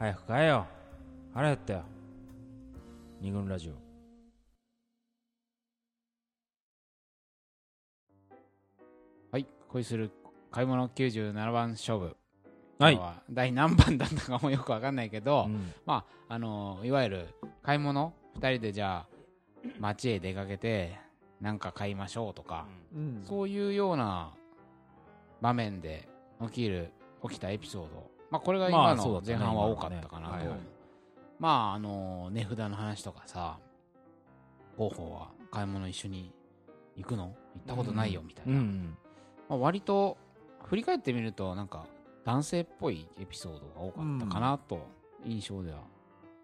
早く買えよ。腹減ったよ。二軍ラジオ。はい恋する買い物97番勝負。はい。第何番だったかもよくわかんないけど、うん。まああのいわゆる買い物2人でじゃあ街へ出かけて何か買いましょうとか、うん。そういうような場面で起きる起きたエピソード、まあ、これが今の前半は多かったかな。と、今のね。はいはい。まああの値札の話とかさ広報は買い物一緒に行くの？行ったことないよみたいな、うんまあ、割と振り返ってみるとなんか男性っぽいエピソードが多かったかなと印象では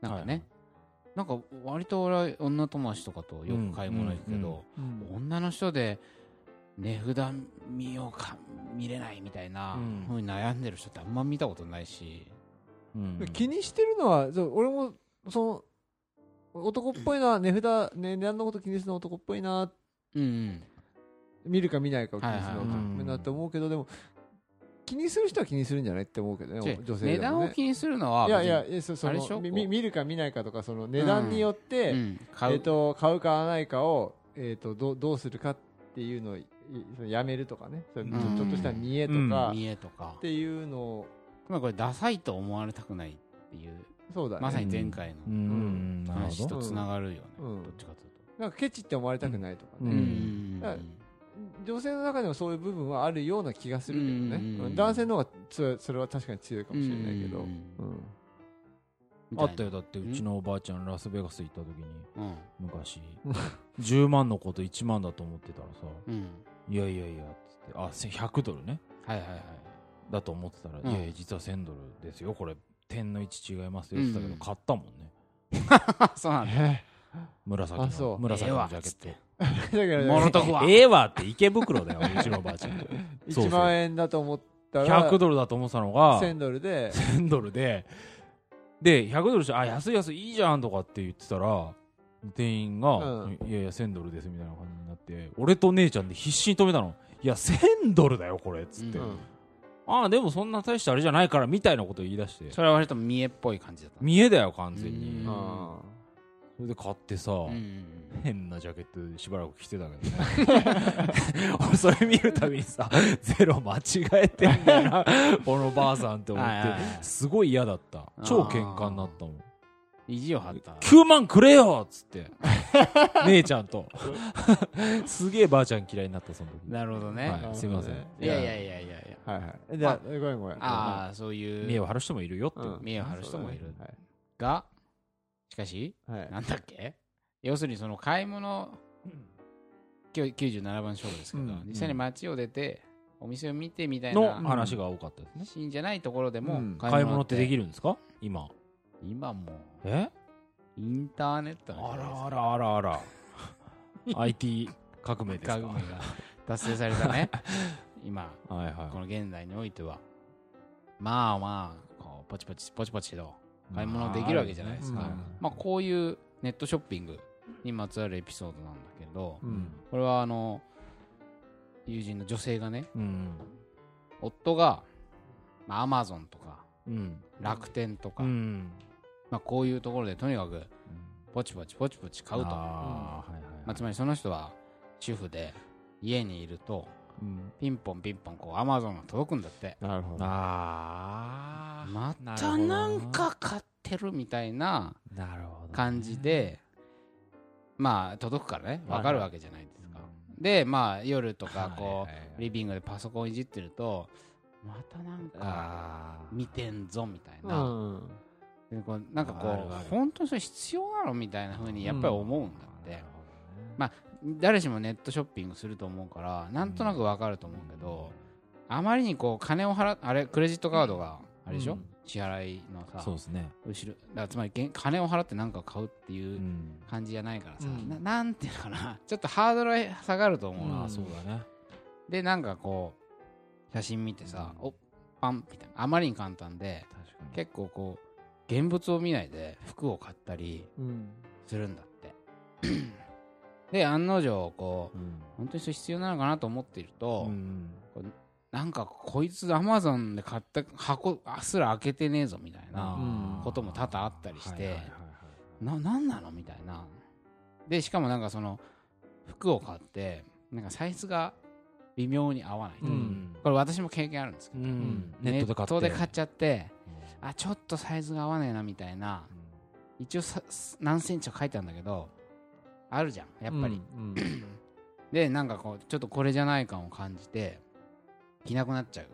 なんかね、はいなんか割と俺は女友達とかとよく買い物行くけど、うん。女の人で値札見ようか見れないみたいなうんふうに悩んでる人ってあんま見たことないし、うん。気にしてるのはそう俺もその男っぽいな値札値段のこと気にするの男っぽいなうんうん、見るか見ないかを気にするのはいはいはい男っぽいなって思うけどでも気にする人は気にするんじゃないって思うけどね女性ね。段を気にするのはいやいやそそあれでしょ？のみこう。み見るか見ないかとかその値段によって、うん、買う、えー、と買う買わないかを、えー、とどうどうするかっていうのをやめるとかね。ちょっとした見栄とか。っ見栄とか。ていうのを。まあこれダサいと思われたくないっていう。そうだね。まさに前回うの話とつながるよね、うん。どっちかというと。なんかケチって思われたくないとかね、うん。うん。だから女性の中でもそういう部分はあるような気がするけどね、男性の方が強いそれは確かに強いかもしれないけど、あったよ。だってうちのおばあちゃんラスベガス行った時にうん。昔。10万のこと1万だと思ってたらさうんいやいやいやつって。あせ100ドルね。はいはいはい。だと思ってたら、うん。いやいや実は1000ドルですよ。これ点の位置違いますよって言ってたけど、うん。買ったもんね。あ そうなんだ。え紫あそう。の紫のジャケット。だからモノトクはええわって池袋だようちのおばあちゃん。そう1万円だと思ったら100ドルだと思ってたのが1000ドルで。1000ドルで。で100ドルしてあ安い安いいいじゃんとかって言ってたら店員が、うん。いやいや1000ドルですみたいな感じになって俺と姉ちゃんで必死に止めたの。いや1000ドルだよこれっつって、うんああでもそんな大したあれじゃないからみたいなこと言い出して。それは割と見栄っぽい感じだった。見えだよ完全に。それで買ってさ、うん。変なジャケットでしばらく着てたけどね。俺 それ見るたびにさゼロ間違えてんだよなこのばあさんって思って。すごい嫌だった。超喧嘩になったもん意地を張った。9万くれよっつって。姉ちゃんと。すげえばあちゃん嫌いになったその時。なるほどね、はいすいません。い、やいやいやいやいや。あはいはい。じゃあごめんごめん。ああそういう。見栄を張る人もいるよって、う。ん。見栄を張る人もいる。はいがしかしはい。なんだっけ？要するにその買い物今日97番勝負ですけど、うん。実際に街を出てお店を見てみたいのな話が多かったですね、シーンじゃないところでもうん。買い物ってできるるんですか？今今も。え？インターネットのあらあらあらあら。IT 革命ですか？革命が達成されたね。今はいはい。この現代においては。まあまあこうポチポチポチポチと買い物できるわけじゃないですか、うん。まあ、こういうネットショッピングにまつわるエピソードなんだけど、うん。これはあの友人の女性がねうん。夫がまあアマゾンとかうん。楽天とか、うんまあ、こういうところでとにかくポチポチポチポチ買うと。まあ、つまりその人は主婦で家にいるとうん。ピンポンピンポンこうアマゾンが届くんだって。なるほど。あー。またなんか買ってるみたいな感じでまあ届くからね。はい分かるわけじゃないですか、でまあ夜とかこうリビングでパソコンいじってるとまたなんかあ見てんぞみたいな、なんかこう本当にそれ必要なのみたいな風にやっぱり思うんだって、なるまあ誰しもネットショッピングすると思うからなんとなくわかると思うけど、あまりにこう金を払っあれクレジットカードがあれでしょ、うん。支払いのさそうですね。後ろつまり現金を払って何かを買うっていううん。感じじゃないからさ、うん。ななんていうのかな。ちょっとハードルが下がると思うな、ああそうだね。でなんかこう写真見てさ、うん。おパンみたいな。あまりに簡単で結構こう現物を見ないで服を買ったりうんするんだって。で案の定こううん。本当にそれ必要なのかなと思っていると、うんなんかこいつアマゾンで買った箱すら開けてねえぞみたいなうん。ことも多々あったりしてななんなのみたいな。でしかもなんかその服を買ってなんかサイズが微妙に合わないと、うん。これ私も経験あるんですけど、うん。ネットで買っちゃってあちょっとサイズが合わねえなみたいな。一応さ何センチか書いてあるんだけどあるじゃんやっぱり、うん でなんかこうちょっとこれじゃない感を感じて着なくなっちゃう。こ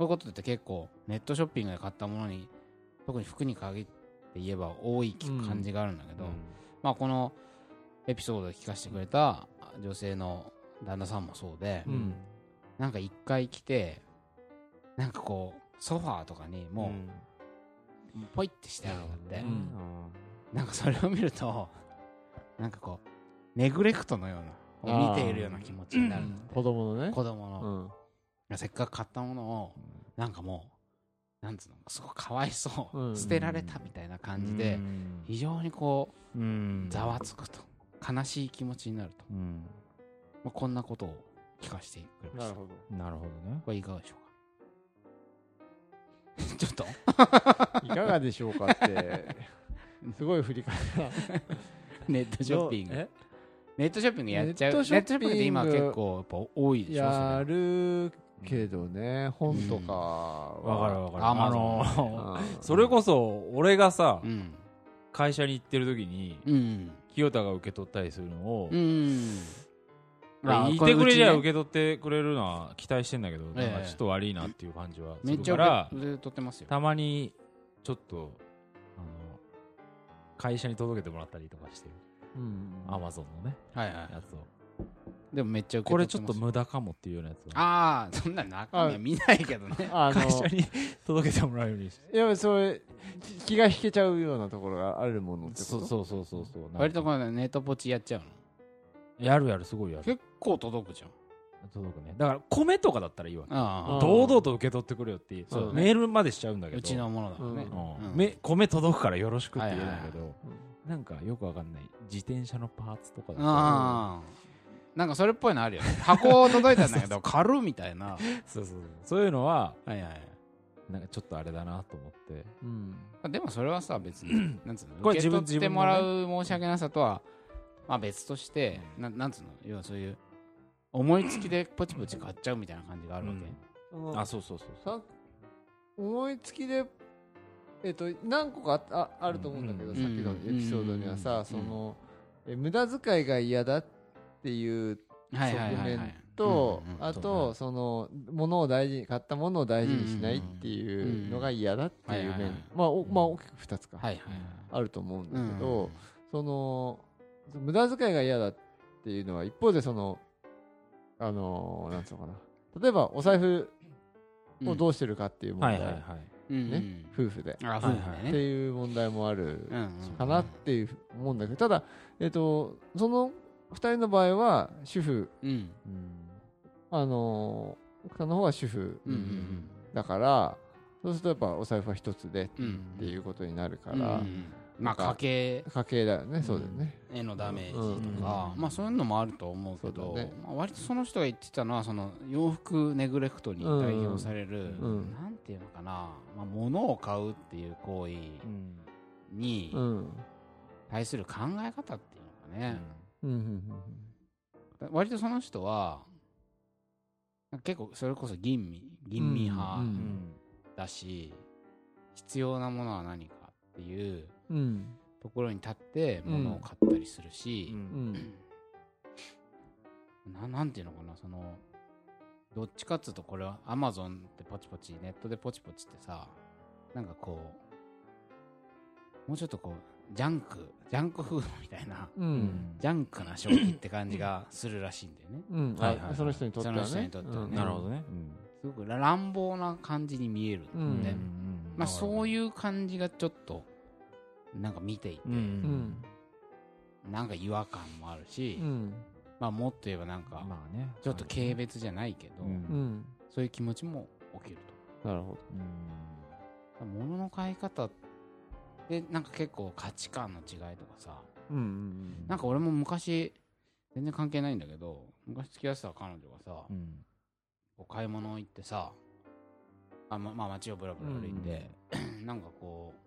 ういうことって結構ネットショッピングで買ったものに特に服に限って言えば多い感じがあるんだけど、まあこのエピソードで聞かせてくれた女性の旦那さんもそうで、うん。なんか一回来てなんかこうソファーとかにもうポイってしてあるんだって、うん。なんかそれを見るとなんかこうネグレクトのようなを見ているような気持ちになるんだって子供のね。子供の、うん。せっかく買ったものをなんかもうなんつうのすごいかわいそう、うん。捨てられたみたいな感じで、非常にこううん。ざわつくと悲しい気持ちになると、うん。まあ、こんなことを聞かせてくれました。なるほど。なるほどね。これいかがでしょうか？ちょっと？いかがでしょうかって。すごい振り方。ネットショッピング。え？ネットショッピングやっちゃう。ネットネットショッピングって今結構やっぱ多いでしょやるけどね。本とかわかるわかる。アマゾンのうんそれこそ俺がさうん。会社に行ってる時にうん。清田が受け取ったりするのをうんまあ言ってくれりゃ受けけ取ってくれるのは期待してんだけど、ええ。ちょっと悪いなっていう感じはすめっちゃるから、受け受け取ってますよ。たまにちょっとあの会社に届けてもらったりとかしてアマゾンのねはいはい。やつを。でもめっちゃこれちょっと無駄かもっていうようなやつをああそんな中身は見ないけどね。あ の会社に届けてもらうようにして。やっぱそれ気が引けちゃうようなところがあるものってそうそうそうそうそう。割とこれネットポチやっちゃうの？やるやるすごいやる。結構届くじゃん。届くね。だから米とかだったらいいわけ。ああ。堂々と受け取ってくれよっていうそうね。メールまでしちゃうんだけど。うちのものだからね。うん。うん。め米届くからよろしくって言うんだけど、はいなんかよくわかんない。自転車のパーツとかだったら。ああ。なんかそれっぽいのあるよ。ね箱届いたんだけど 軽っみたいな。そうそうそう。そういうのははいはいなんかちょっとあれだなと思って。うん。でもそれはさ別に なんつうのこれ自分受け取ってもらう申し訳なさとはまあ別としてななんつうの？要はそういう思いつきでポチポチ買っちゃうみたいな感じがあるわけ、うん。あそうそうそうそう。さ思いつきでえっと何個かあああると思うんだけど、うん。さっきのエピソードにはさ、うん。そのえ無駄遣いが嫌だっていうはいはいはいはい。側面とうんうんあとその物を大事に買ったものを大事にしないっていうのが嫌だっていう面。まあおまあ大きく2つか。はいはいあると思うんだはいけど、その無駄遣いが嫌だっていうのは一方でそのあのなんつうのかな。例えばお財布をどうしてるかっていう問題、はいはいはい。うんね夫婦で、あ夫婦でってねいう問題もあるかなっていう思うんだけどただ、えっとその2人の場合は主婦。うん。あの奥さんの方は主婦うんうんだからそうするとやっぱお財布は一つでっていうことになるかうんうら、んまあ家計。家計だよね、そうだよね。へのダメージうん。とか、まあそういうのもあると思うけどまあ、割とその人が言ってたのはその洋服ネグレクトに代表される、うん。なんていうのかな、まあ、物を買うっていう行為うん。にうん。対する考え方っていうのかね、割とその人は結構それこそ吟味吟味派だし、必要なものは何かっていうところに立ってうん物を買ったりするし、うん。ななんていうのかなそのどっちかっつうとこれはアマゾンってポチポチネットでポチポチってさなんかこうもうちょっとこうジャンクジャンクフードみたいなううん。んジャンクな消費って感じがするらしいんだよね。うん。はいはいはい。あその人にとってはね。その人にとってはね。うん。なるほどね。すごく乱暴な感じに見えるんで、まあそうういう感じがちょっとなんか見ていて、うん。うんなんか違和感もあるし、うん。まあもっと言えばなんかまあね。ちょっと軽蔑じゃないけど、うん。うんそういう気持ちも起きるなるほと物の買い方でなんか結構価値観の違いとかさどうんうん。なんか俺も昔全然関係ないんだけど昔付き合ってた彼女がさ、うん。こう買い物行ってさあままあ街をぶらぶら歩いて、なんかこう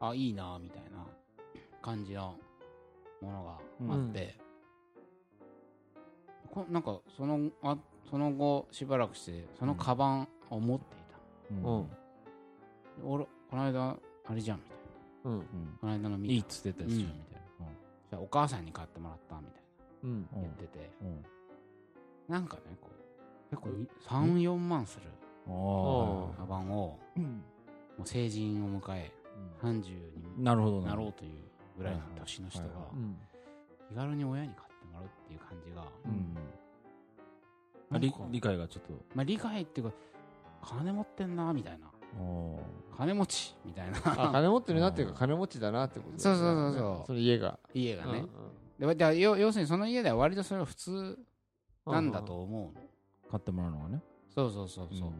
あいいなみたいな感じのものがあって、こなんかそのあその後しばらくしてそのカバンを持っていた、うん。うん。俺この間あれじゃんみたいな。うん。うんこの間の見たいいっつってたやつじゃんうんみたいじゃあお母さんに買ってもらったみたいうん。なな言ってて、うん。なんかねこう結構34万するあカバンをあもう成人を迎え30になるほど。なろうというぐらいの年の人が気軽に親に買ってもらうっていう感じが、うん。あ理理解がちょっと。まあ、理解っていうか金持ってんなみたいな。あ金持ちみたいあな金持ってるなっていうか金持ちだなってことね。そうそうそうそう。その家が。家がね、うんでで要要するにその家では割とそれは普通うんなんだと思うの、買ってもらうのがね。そうそうそうそう、ん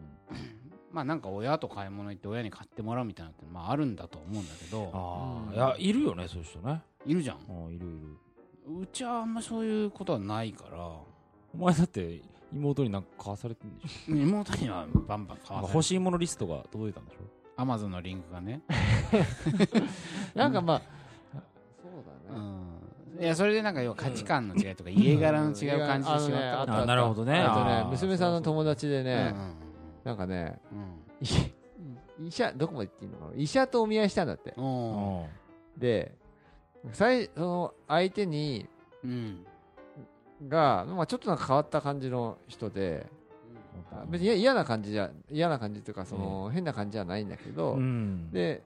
まあなんか親と買い物行って親に買ってもらうみたいなのってまああるんだと思うんだけど。うん。ああいやいるよねそういう人ね。いるじゃん。ああいるいる。うちはあんまそういうことはないから。お前だって妹になんか買わされてんでし妹にはバンバン買わせょ欲しいものリストが届いたんでしょ？アマゾンのリンクがね、なんかまあそううだね。ん、いやそれでなんか要は価値観の違いとか家柄の違う感じでしまったことあなるほどね。あとね娘さんの友達でねうんなんかねうん。い 医者どこまで行っていいのかな？医者とお見合いしたんだって。で最その相手にうん。が、まあ、ちょっとなんか変わった感じの人であ別に嫌な感じじゃ嫌な感じというかその、変な感じじゃないんだけど、うん。で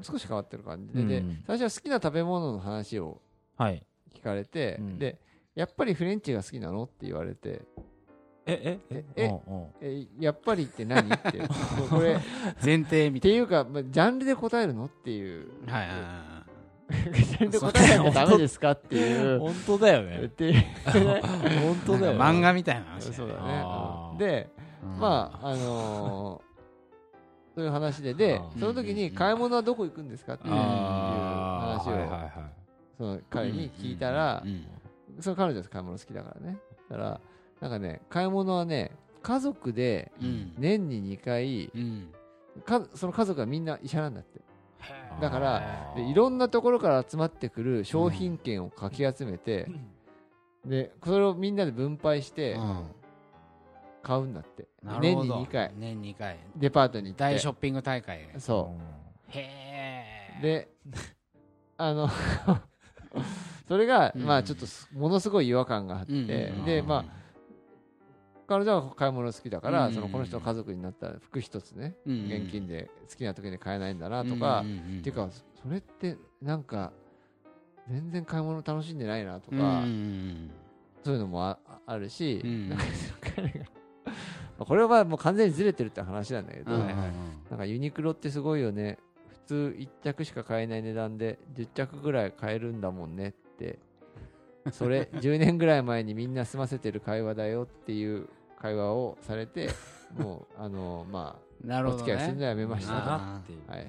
少し変わってる感じで,、でうん。最初は好きな食べ物の話をはい。聞かれて、うん。でやっぱりフレンチが好きなの？って言われてえええうんうん。えやっぱりって何？って これっ前提みたいていうか、まあ、ジャンルで答えるの？っていう。なはいはいはジャンルで答えなきゃダメですか？っていう。本当だよっねていう。本当だよい漫画みたいな話そうだね。でうん。まああのーそういう話で。でその時に買い物はどこ行くんですか？っていう話をはいはいはいその彼に聞いたらうんその彼女は買い物好きだからね。だからなんかね買い物はね家族でうん。年に2回うん。かその家族はみんな医者なんだって。だからでいろんなところから集まってくる商品券をかき集めて、でそれをみんなで分配してうん。買うんだって、なる年にほど2回。年2回。デパートに行って。大ショッピング大会。そへえうであの それが、うん。まあちょっとすものすごい違和感があって、うん。でまあ彼女は買い物好きだから、うん。そのこの人の家族になったら服一つね、うん。現金で好きな時に買えないんだなとか、っていうかそれってなんか全然買い物楽しんでないなとか、そういうのもああるし、うん。なんか彼が まあこれはもう完全にずれてるって話なんだけど、なんかユニクロってすごいよね。普通1着しか買えない値段で10着ぐらい買えるんだもんねって。それ 10年ぐらい前にみんな済ませてる会話だよっていう会話をされて もうあのまなるほどお付き合いするのねやめました。っていうはい。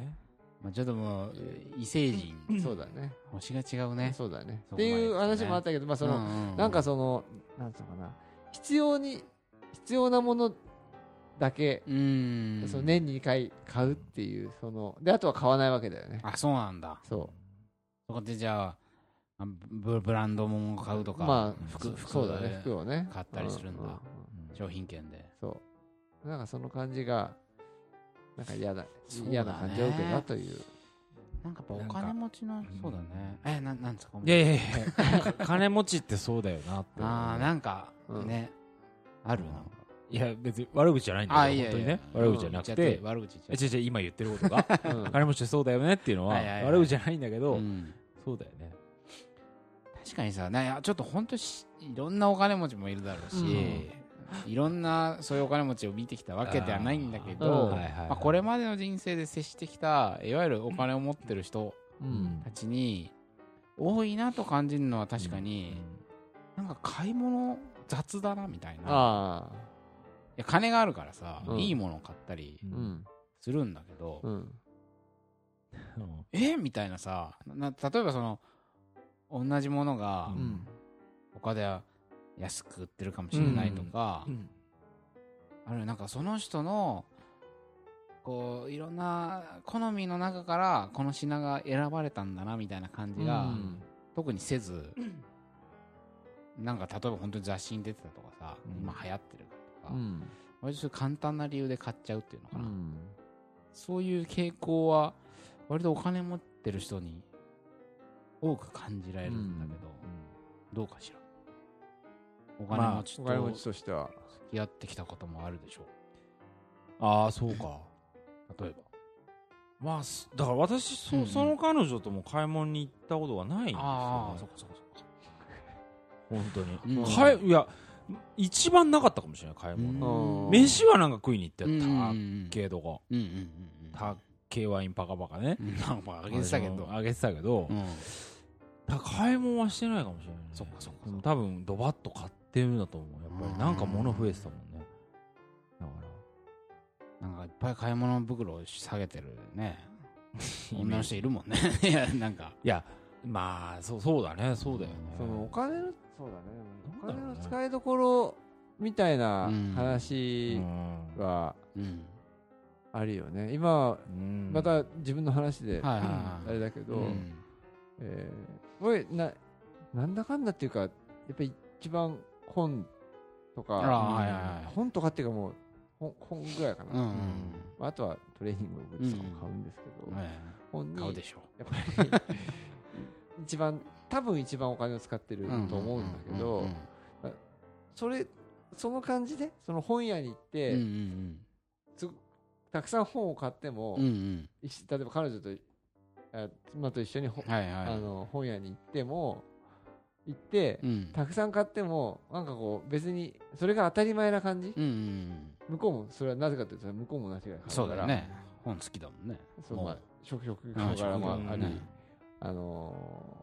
まあちょっともう異星人。あそうだね。星が違うね。そうだね。っていう話もあったけどまあその、のなんかそのなんつうのかな。必要に必要なものだけ、うん。その年に2回買うっていうそのであとは買わないわけだよね。あそうなんだ。そそこでじゃああブブランド物を買うとかうまあ服服そうだね。服をね。買ったりするんだ商品券で。そう。なんかその感じがなんか嫌だ嫌な感じを受けたという。なんかやっぱお金持ちのそうだね。えななんですか？いやいやいや。か金持ちってそうだよなってああなんかうん。ねあるないや別に悪口じゃないんだけど本当にね。悪口じゃなくて。悪口言っえちゃっ違う違う今言ってることが？うん。金持ちってそうだよねっていうのは悪口じゃないんだけてどうん。そうだよね。確かにさちょっと本当しいろんなお金持ちもいるだろうし、いろんなそういうお金持ちを見てきたわけではないんだけうん。ど、これまでの人生で接してきたいわゆるお金を持ってる人うん。たちに多いなと感じるのは確かに、なんか買い物雑だなみたいな。いあ。や金があるからさ、うん。いいものを買ったりするんだけど、うん。うんえ？みたいなさな例えばその同じものがうん。他では安く売ってるかもしれないとか、うんあるいはなんかその人のこういろんな好みの中からこの品が選ばれたんだなみたいな感じが、うん。特にせず なんか例えば本当に雑誌に出てたとかさ、うん。今流行ってるとか、うん。割と簡単な理由で買っちゃうっていうのかな、うん。そういう傾向は割とお金持ってる人に多く感じられるんだけど、どうかしらお金持ちお金持とちとしては。付き合ってきたこともあるでしょああそうか。う例えば。まあすだから私そ,、うんうん。その彼女とも買い物に行ったことがないんですよ、ね、ああそっかそっかそっか。本当に、うん。買いいや一番なかったかもしれない買い物、うん。飯はなんか食いに行ってたっうんけとかうんうんうんたっけワインパカパカね。うん。なんかあげてたけど。あげてたけど、うん。だから買い物はしてないかもしれない、ね、そっかそっか多分ドバッと買ってるんだと思う。やっぱりなんか物増えてたもんね。だから。なんかいっぱい買い物袋を下げてるね。女の人いるもんね。いやなんか。いやまあそうそうだね。そうだよね。そのお金のそうだね。お金の使いどころみたいなうん話うん。はうん。あるよね。今うん。また自分の話であれだけど、うん。えー、これななんだかんだっていうかやっぱり一番本とか、あらはいはいはい。本とかっていうかもう本本ぐらいかな、うんうんまあ、あとはトレーニンググッズとかも買うんですけど、はい本に買うでしょ。やっぱり 一番多分一番お金を使ってると思うんだけど、うんそれその感じでその本屋に行って、うんうんつたくさん本を買っても、うんうん。例えば彼女とあ妻と一緒にほ、はいはい。あの本屋に行っても行って、うん。たくさん買ってもなんかこう別にそれが当たり前な感じ？うんうん向こうもそれはなぜかというと向こうも同じぐら。い買そうからだよね。本好きだもんね。そうまあ食食うん事柄もあり、うんあの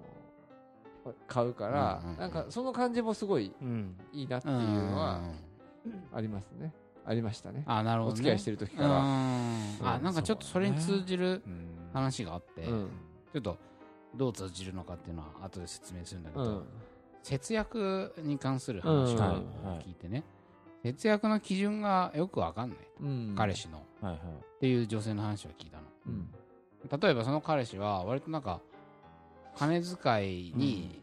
ー買うから、うんうんうんなんかその感じもすごいうんいいなってうんいうのはうんありますねありましたねあなるほどねお付き合いしてる時うんから、あなんかちょっとそれに通じるうん話があってうんちょっとどう通じるのかっていうのは後で説明するんだけどうん。節約に関する話うん。をはい聞いてね。節約の基準がよくわかんない。うん。彼氏の。っはいはい。ていう女性の話を聞いたの。うん。例えばその彼氏は割となんか金遣いに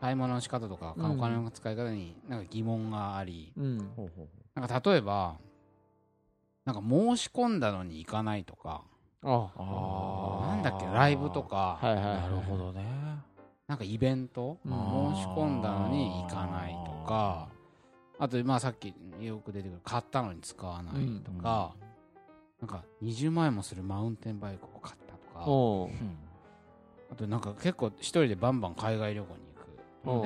買い物の仕方とかうんお金の使い方になんか疑問がありなんか例えばなんか申し込んだのに行かないとかああ。ーなんだっけライブとか。はいはいはい。なるほどね。なんかイベント？うん。申し込んだのに行かないとか。あとまあさっきよく出てくる買ったのに使わないとか。なんか20万円もするマウンテンバイクを買ったとか。おう。うんあとなんか結構一人でバンバン海外旅行に行く、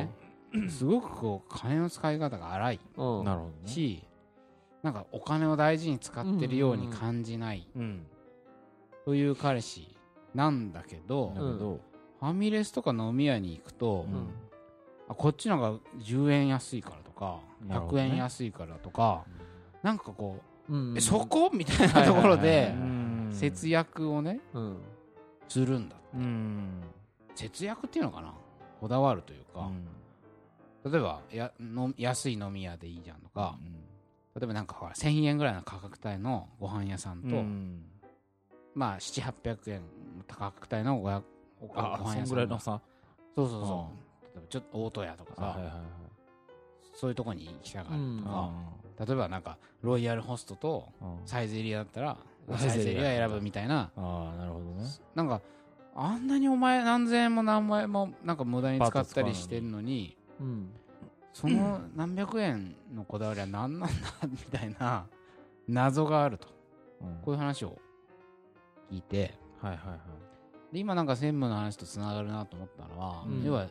ね、すごくこう金の使い方が荒いおうなるほどね。し、なんかお金を大事に使ってるように感じないうんという彼氏なんだけど、だけど。ファミレスとか飲み屋に行くと、うん。あこっちの方が10円安いからとか、100なるほどね。円安いからとかなんかこう、うんえそこ？みたいなところでうん。節約をねうん。するんだうん。節約っていうのかな？こだわるというか、例えばやの安い飲み屋でいいじゃんとか、例えばなんかほら1000円ぐらいの価格帯のご飯屋さんと、うんまあ700800円価格帯のごやごご飯屋さんぐらいのさ。そうそうそう、例えばちょっと大戸屋とかさ、はいはいはいそういうとこに行きたがるとか、あ例えばなんかロイヤルホストとサイズエリアだったらササイズエイズエリア選ぶみたいな。あーなるほどね。なんかあんなにお前何千円も何万円もなんか無駄に使ったりしてるのにうん。その何百円のこだわりは何なんだみたいな謎があると。うん。こういう話を聞いて。はいはいはい。で今なんか専務の話とつながるなと思ったのは、うん。要は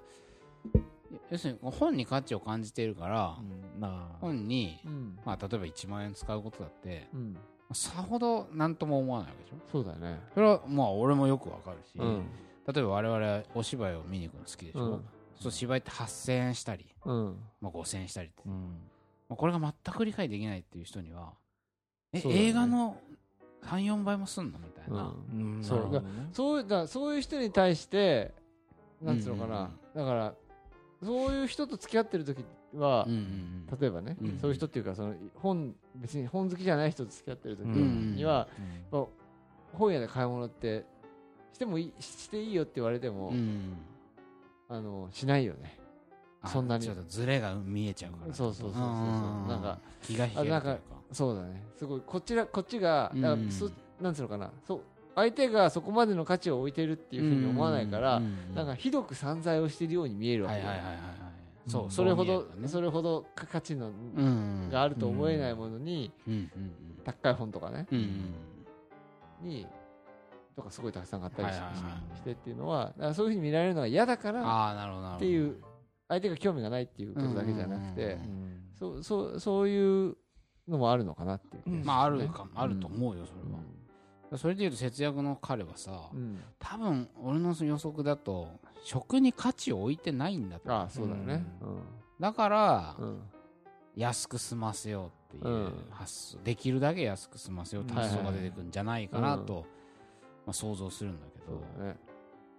要するに本に価値を感じているから、うん。本に、うん。まあ、例えば1万円使うことだってうん。さほど何とも思わないわけでしょ？そうだね。それはまあ俺もよくわかるし、うん。例えば我々お芝居を見に行くの好きでしょ、うん。そう芝居って8000円したり、うん。まあ、5000円したりって、うん。まあ、これが全く理解できないっていう人にはえ、ね。映画の34倍もすんのみたいな、うそう。なるほどね。そうだそういう人に対してなんつうのかな、だからそういう人と付き合ってる時っは、例えばね、うんそういう人っていうかその本別に本好きじゃない人と付き合ってる時うんには、まあ本屋で買い物ってしてもいいしていいよって言われても、あのしないよね。あそんなに。ちょっとズレが見えちゃうから。そうそうそうそうそう。うん。なんか気が引けるというかそうだね。すごいこちらこっちがだからなんつうのかな。そう相手がそこまでの価値を置いてるっていうふうに思わないから、なんかひどく散財をしてるように見えるわけよ、はいはいはいはいはい。そうそれほどね。それほど価値のうんがあると思えないものに、うんうん高い本とかね、うんうんにとかすごいたくさん買ったりし,、はいはいはいてっていうのはだからそういうふうに見られるのが嫌だからああなるほどなるほど。っていう相手が興味がないっていうことだけじゃなくて、うん。そうそうそういうのもあるのかなっていう気がしすね、まああるかあるとう思うよそれは。それでいうと節約の彼はさん、うん。多分俺の予測だと食に価値を置いてないんだと。ああそうだよねだからうん、うん安く済ませようっていううん。発想。できるだけ安く済ませようって発想が出てくるんじゃないかなとまあ想像するんだけそうどだね。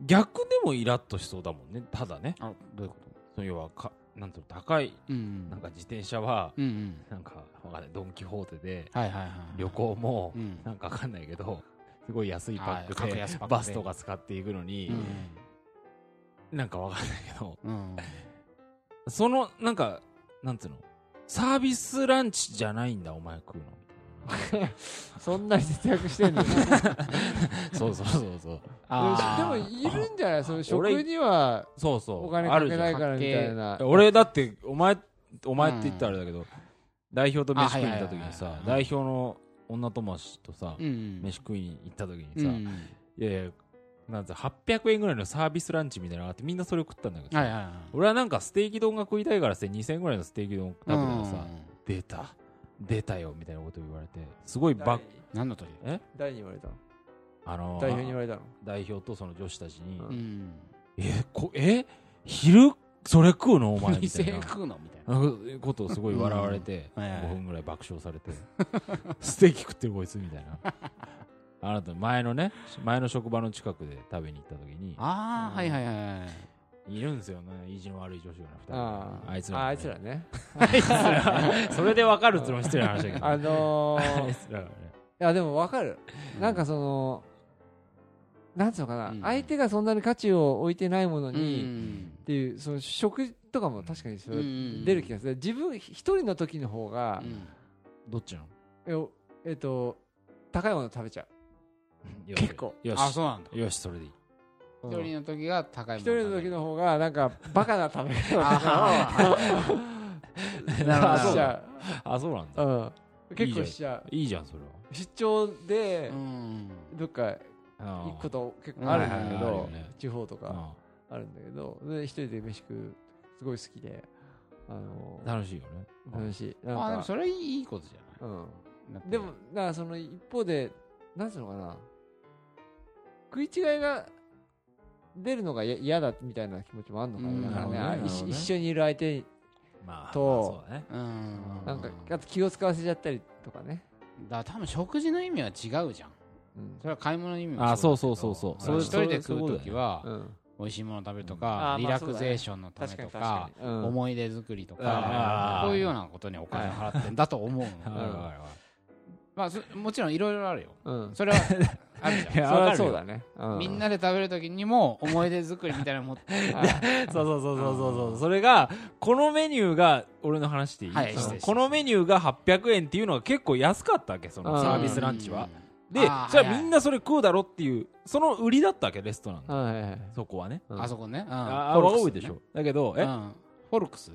逆でもイラッとしそうだもんね。ただね。あどういうこその要はかなんていうの高いとうん。なんか自転車はうんうん。なんかわかんないドン・キホーテで。はいはいはい旅行もうん。なんかわかんないけど すごい安いパッはいクで。バスとか使っていくのになんかわかんないけど。うん。うんそのなんかなんつうの？サービスランチじゃないんだお前食うの そんなに節約してんの？そうそうそうそう。あー。もいるんじゃない？その食俺にはそうそう。お金かけあるじゃんないからみたいな。俺だってお前お前って言ったらあれだけど、代表と飯食いに行った時にさ代表の女友達とさ、うん飯食いに行った時にさ、うんいやいやなんか800円ぐらいのサービスランチみたいなのがあってみんなそれを食ったんだけどさ、はいはいはい。俺はなんかステーキ丼が食いたいからして2000円ぐらいのステーキ丼食べたらさ、出た。出たよみたいなこと言われてすごいバッ何の時誰に言われたの？あの代表に言われたの？代表とその女子たちに、ううん。えこえ？昼それ食うの？お前みたい2000な。円食うの？みたいな。あことをすごい笑われて、うん。はいはい5分ぐらい爆笑されて。ステーキ食ってるこいつみたいな。あなた前のね前の職場の近くで食べに行った時に。ああはいはいはいはい。いるんですよね意地の悪い女子があ2人。あいつら、あ あいつらね。それで分かるっつうのも失礼な話だけど。あのあーいつらがね。いやでもわかる。なんかそのなんつうのかな、うん。相手がそんなに価値を置いてないものうに、んっていうその食とかも確かにそれうん出る気がする。自分一人の時の方がう、ん。どっちなの？ええっと高いもの食べちゃ よし。結構。よし。あそうなんだ。よしそれでいい、う、一人の時が高い一もの人の時の方がなんかバカな食べ方。なるほど。あそうなんだ。う、うん、結構しちゃう。いいじゃんそれは。出張でうん。どっかあ行くこと結構あるんだけど地方とかああるんだけどで一人で飯食うすごい好きであの楽しいよね。楽しい。なんあでもかそれいいことじゃうん。ないだってでも、だからその一方で、なんつうのかな、食い違いが出るのがや嫌だみたいな気持ちもあるのかうん。な、だからね。一緒にいる相手に、まあとまあそうだね。うん。なんか、あと気を使わせちゃったりとかね。だから多分食事の意味は違うじゃん。うん。それは買い物の意味もあそうそうそうそう。それ一人で食そうとだよね時はうん美味しいもの食べるとかまあリラクゼーションのためと確か思い出作りとあかーこういうようなことにお金を払ってんだと思うまあそもちろんいろいろあるよ。うん。それはあるじゃん。そうだね。うみんなで食べる時にも思い出作りみたいなの持ってるそうそうそうそうそうそう。それがこのメニューが俺の話でいい、このメニューが800円っていうのが結構安かったわけそのうん。サービスランチは、でそれはみんなそれ食うだろっていうその売りだったわけレストランのはいはいはい。そこはね。うん。あそこね。ああフォルクスね。多いでしょだけどえ、うん。フォルクス？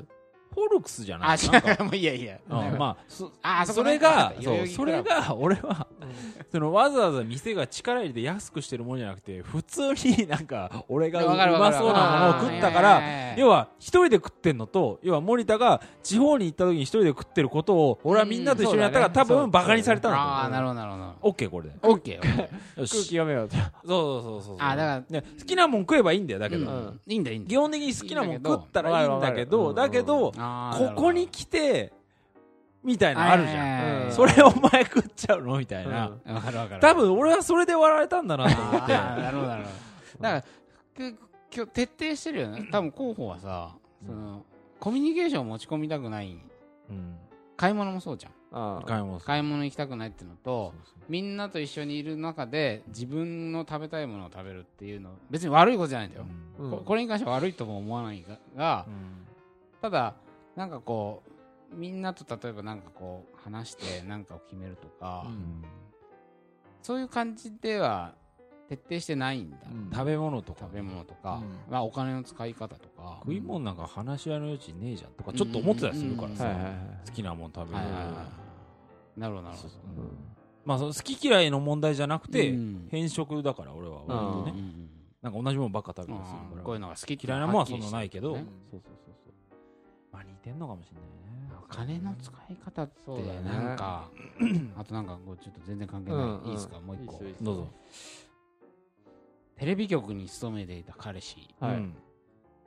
フォルクスじゃなあいなんか。違う。もういいやいいや。うんまあそあそれがあそうそれが俺はそのわざわざ店が力入れて安くしてるものじゃなくて普通になんか俺がうまそうなものを食ったから要は一人で食ってんのと要は森田が地方に行った時に一人で食ってることを俺はみんなと一緒にやったから多分バカにされたんだと思うああなるほどなるほど。オッケーこれで。オッケー空気し。読めよと。そうそうそうそうあだからね好きなもん食えばいいんだよだけど、うんいいんだいいんだ。基本的に好きなもん食ったらいいんだけどだけどここに来てみたいなのあるじゃん、それお前食っちゃうの？みたいな、うん。わかるわかる。多分俺はそれで笑われたんだなと思って。なるほどなるほど。だからく今日徹底してるよね。多分候補はさそのコミュニケーションを持ち込みたくない。うん。買い物もそうじゃん。ああ買い物買い物行きたくないっていうのとそうそうみんなと一緒にいる中で自分の食べたいものを食べるっていうの別に悪いことじゃないんだよ、うん。うんここれに関しては悪いとも思わないががうん。ただなんかこうみんなと例えばなんかこう話して何かを決めるとか、うん。そういう感じでは徹底してないんだ、うん。食べ物とか。食べ物とか、うん。まあ、お金の使い方とか、食い物なんか話し合いの余地ねえじゃんとかちょっと思ってたりするからさ。好きなもん食べる。はいはいはいはい。なるほどなるほど。うん。まあその好き嫌いの問題じゃなくてうん。変色だから俺は割とうんねうんなんか同じものばっか食べたりすうんるから。こういうのが好き嫌いなものはそんなないけど。ねそうそうそうまあ似てんのかもしれないね。金の使い方ってそうだね。なんか、あとなんかこうちょっと全然関係ない、うんうん。いいですか？もう一個。いいどうぞ。テレビ局に勤めていた彼氏はい。うん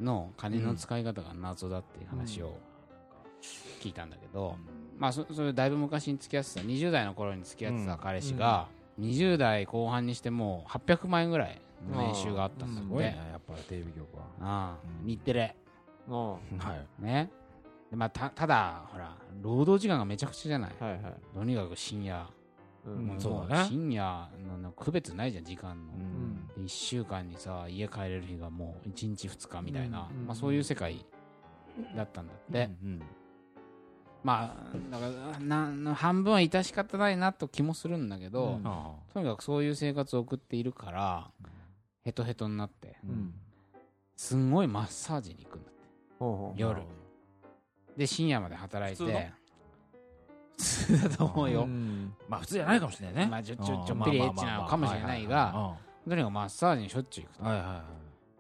の金の使い方が謎だっていう話を聞いたんだけど、まあそそれだいぶ昔に付き合ってた。20代の頃に付き合ってた彼氏が、20代後半にしてもう800万円ぐらいの年収があったんだって、すごいねやっぱテレビ局は。ああうん。日テレ。うんはい。ね。でまあ、たただほら労働時間がめちゃくちゃじゃない？はいはい。とにかく深夜、うん。もそうだね。深夜のの区別ないじゃん時間の、うん。で1週間にさ家帰れる日がもう1日2日みたいな、うんまあ、そういう世界だったんだって、うんまあだからな半分は致し方ないなと気もするんだけど、うん。あとにかくそういう生活を送っているからヘトヘトになってあうん。すんごいマッサージに行くんだって。ほうほう。夜で深夜まで働い普通の？て普通だと思うよ、ん。まあ普通じゃないかもしれないね。まあちょちょうん。ちょっぴりエッチなのかもしれないがまあまあまとにかくマッサージにしょっちゅう行くと。あまあはいはいはい。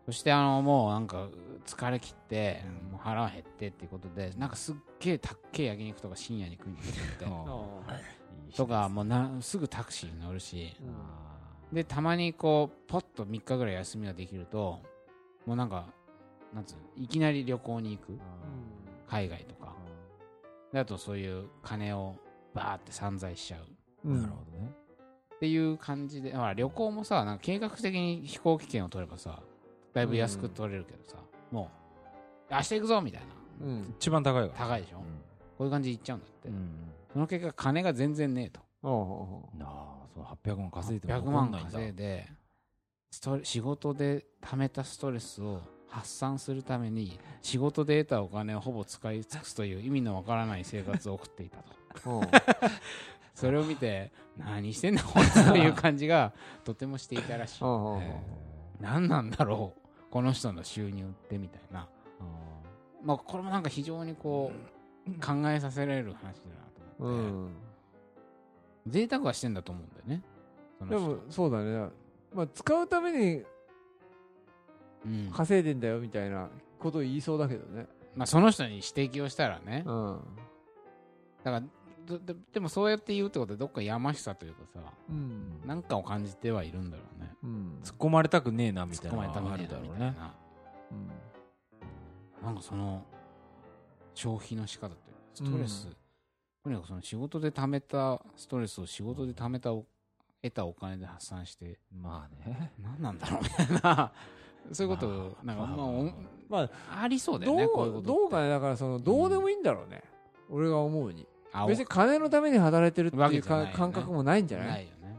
そしてあのもうなんか疲れ切ってうん。もう腹減ってっていうことでなんかすっげえたっけえ焼肉とか深夜に食いに行ってとかもうなすぐタクシーに乗るし。うん。でたまにこうポッと3日ぐらい休みができるともうなんかなんつうのいきなり旅行に行く海外とか。であとそういう金をバーって散財しちゃう。うん。なるほどね。っていう感じで、まあ、旅行もさなんか計画的に飛行機券を取ればさだいぶ安く取れるけどさ、もう明日行くぞみたいな。うん。一番高いから高いでしょ、こういう感じで行っちゃうんだって、うんその結果金が全然ねえと。なあその800万稼いでも100残ん万ないんだ。稼いでストレ仕事で貯めたストレスを発散するために仕事で得たお金をほぼ使い尽くすという意味のわからない生活を送っていたと。それを見て何してんだこいつという感じがとてもしていたらしい。ほうほうほうへ何なんだろうこの人の収入ってみたいな。ーまあこれもなんか非常にこう考えさせられる話だなとう思って、ん。贅沢はしてんだと思うんだよね。でもそうだね。まあ使うためにうん稼いでんだよみたいなことを言いそうだけどね。まあ、その人に指摘をしたらね。うん。だからどででもそうやって言うってことはどっかやましさというかさうん。なんかを感じてはいるんだろうね。うん。突っ込まれたくねえなみたい突っ込まれたなのがあるだろうね。たいななんかその消費の仕方というかストレス、うん。とにかくその仕事で貯めたストレスを仕事で貯めたお得たお金で発散してまあね。何なんだろうみたいなそういうことなんかまあまああありそうだよどねこういうことって。うどうかねだからそのどうでもいいんだろうね。俺が思うに。あ別に金のために働いてるっていう感覚もないんじゃなないいよね。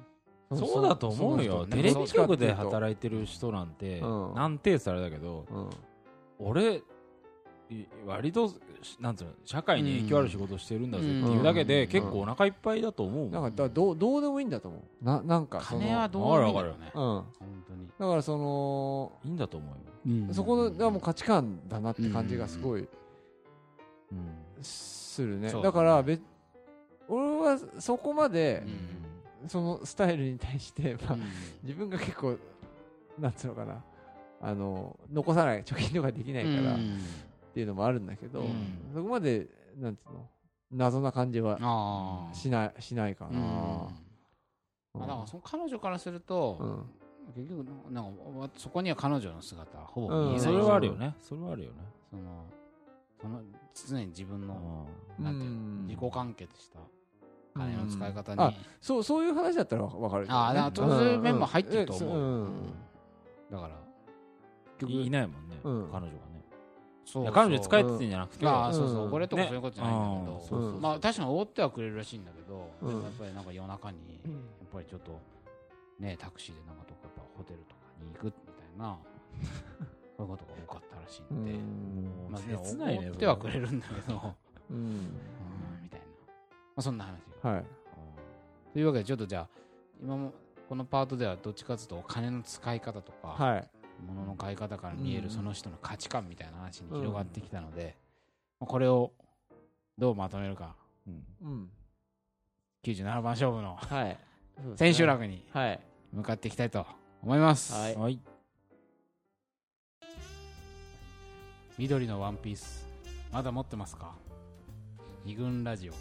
そうだと思うよ。テレビ局で働いてる人なんてうん。なんてさあれだけどうん。俺い割となんつうの社会に影響ある仕事してるんだぜっていうだけでうん。結構お腹いっぱいだと思うなんかだからどうどうでもいいんだと思う。ななんかその。金はどうでも。いいんだろうね。うん。本当に。だからそのいいんだと思うよ。うんそこのがもう価値観だなって感じがすごいうん。するね。だね。だから別俺はそこまでうん。そのスタイルに対してまあうん。自分が結構なんつうのかな。あの残さない貯金とかできないからっうんていうのもあるんだけどうん。そこまでなんつうの謎な感じはああしないしないかうん。あ、だからその彼女からすると、うん。結局なんかわそこには彼女の姿はほぼうん見えない。し、それはあるよね。それはあるよね。そのその常に自分のうなんていうのうん。自己完結した金の使い方に、うんあそうそういう話だったらわかるね。ああだからそういう面も入ってると思う、うん。うん。だからんいいないもんねうん。彼女がねそう彼女に使えって言ってんじゃなくて、ああそうそう。うん。これとかねそういうことじゃないんだけど、まあ確かにおごってはくれるらしいんだけど、うん。でもやっぱりなんか夜中にやっぱりちょっとねタクシーでなんかどっかやっぱホテルとかに行くみたいな そういうことが多かったらしいんで、うん。まあね切ないねおごってはくれるんだけど。うん。うんみたいな、まあ、そんな話はい。というわけでちょっとじゃあ今もこのパートではどっちかというとお金の使い方とか、はい物の買い方から見えうん。るその人の価値観みたいな話に広がってきたので、まあこれをどうまとめるか。うん。うん。97番勝負のはい。千秋楽にはい。向かっていきたいと思います、はい。はい。緑のワンピースまだ持ってますか？二軍ラジオ